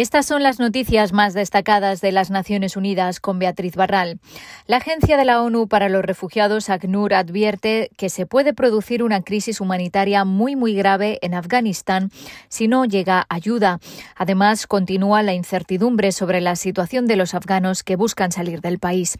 Estas son las noticias más destacadas de las Naciones Unidas con Beatriz Barral. La Agencia de la ONU para los Refugiados, ACNUR, advierte que se puede producir una crisis humanitaria muy, muy grave en Afganistán si no llega ayuda. Además, continúa la incertidumbre sobre la situación de los afganos que buscan salir del país.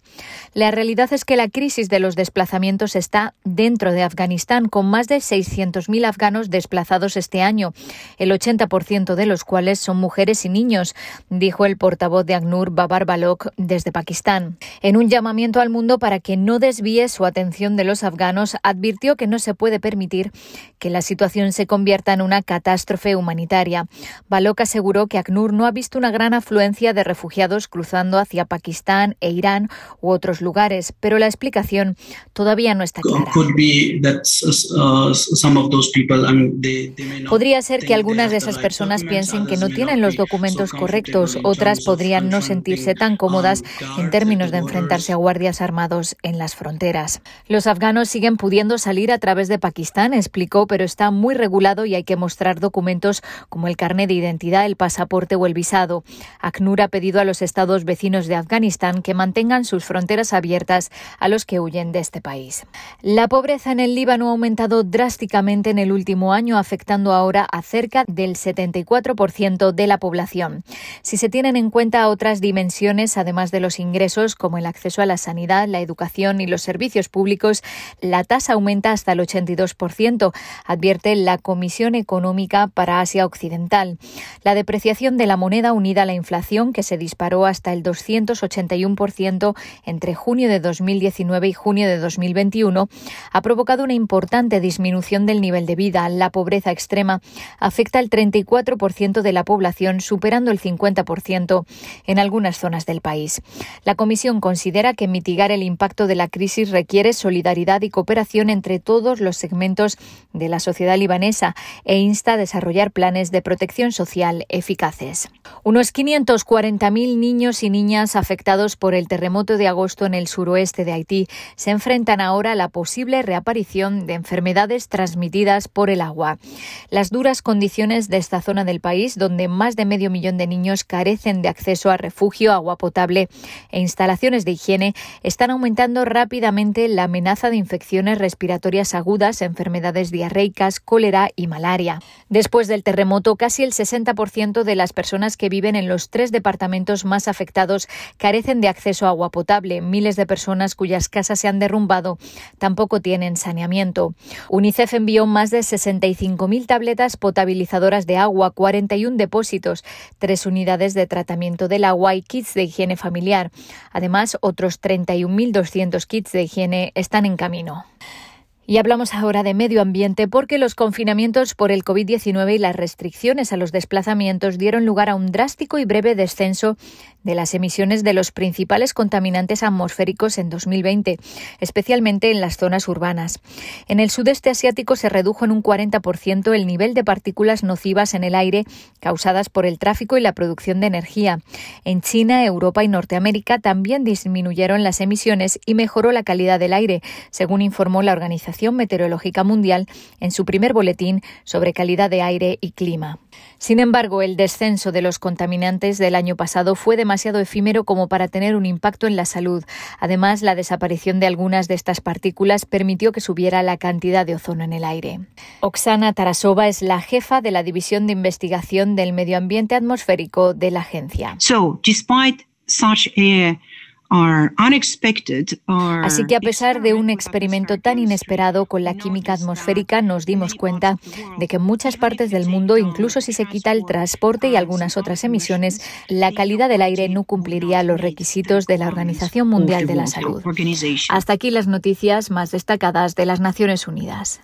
La realidad es que la crisis de los desplazamientos está dentro de Afganistán, con más de 600.000 afganos desplazados este año, el 80% de los cuales son mujeres y niños niños, dijo el portavoz de ACNUR, Babar Balok, desde Pakistán. En un llamamiento al mundo para que no desvíe su atención de los afganos, advirtió que no se puede permitir que la situación se convierta en una catástrofe humanitaria. Balok aseguró que ACNUR no ha visto una gran afluencia de refugiados cruzando hacia Pakistán e Irán u otros lugares, pero la explicación todavía no está clara. Podría ser que algunas de esas personas piensen que no tienen los documentos correctos. Otras podrían no sentirse tan cómodas en términos de enfrentarse a guardias armados en las fronteras. Los afganos siguen pudiendo salir a través de Pakistán, explicó, pero está muy regulado y hay que mostrar documentos como el carnet de identidad, el pasaporte o el visado. ACNUR ha pedido a los estados vecinos de Afganistán que mantengan sus fronteras abiertas a los que huyen de este país. La pobreza en el Líbano ha aumentado drásticamente en el último año, afectando ahora a cerca del 74% de la población si se tienen en cuenta otras dimensiones, además de los ingresos, como el acceso a la sanidad, la educación y los servicios públicos, la tasa aumenta hasta el 82%, advierte la Comisión Económica para Asia Occidental. La depreciación de la moneda unida a la inflación, que se disparó hasta el 281% entre junio de 2019 y junio de 2021, ha provocado una importante disminución del nivel de vida. La pobreza extrema afecta al 34% de la población el 50% en algunas zonas del país. La Comisión considera que mitigar el impacto de la crisis requiere solidaridad y cooperación entre todos los segmentos de la sociedad libanesa e insta a desarrollar planes de protección social eficaces. Unos 540.000 niños y niñas afectados por el terremoto de agosto en el suroeste de Haití se enfrentan ahora a la posible reaparición de enfermedades transmitidas por el agua. Las duras condiciones de esta zona del país, donde más de medio millón de niños carecen de acceso a refugio, agua potable e instalaciones de higiene, están aumentando rápidamente la amenaza de infecciones respiratorias agudas, enfermedades diarreicas, cólera y malaria. Después del terremoto, casi el 60% de las personas que viven en los tres departamentos más afectados carecen de acceso a agua potable. Miles de personas cuyas casas se han derrumbado tampoco tienen saneamiento. UNICEF envió más de 65.000 tabletas potabilizadoras de agua, 41 depósitos tres unidades de tratamiento del agua y kits de higiene familiar. Además, otros 31.200 kits de higiene están en camino. Y hablamos ahora de medio ambiente porque los confinamientos por el COVID-19 y las restricciones a los desplazamientos dieron lugar a un drástico y breve descenso de las emisiones de los principales contaminantes atmosféricos en 2020, especialmente en las zonas urbanas. En el sudeste asiático se redujo en un 40% el nivel de partículas nocivas en el aire causadas por el tráfico y la producción de energía. En China, Europa y Norteamérica también disminuyeron las emisiones y mejoró la calidad del aire, según informó la Organización Meteorológica Mundial en su primer boletín sobre calidad de aire y clima. Sin embargo, el descenso de los contaminantes del año pasado fue demasiado efímero como para tener un impacto en la salud. Además, la desaparición de algunas de estas partículas permitió que subiera la cantidad de ozono en el aire. Oksana Tarasova es la jefa de la División de Investigación del Medio Ambiente Atmosférico de la agencia. Así que a pesar de un experimento tan inesperado con la química atmosférica, nos dimos cuenta de que en muchas partes del mundo, incluso si se quita el transporte y algunas otras emisiones, la calidad del aire no cumpliría los requisitos de la Organización Mundial de la Salud. Hasta aquí las noticias más destacadas de las Naciones Unidas.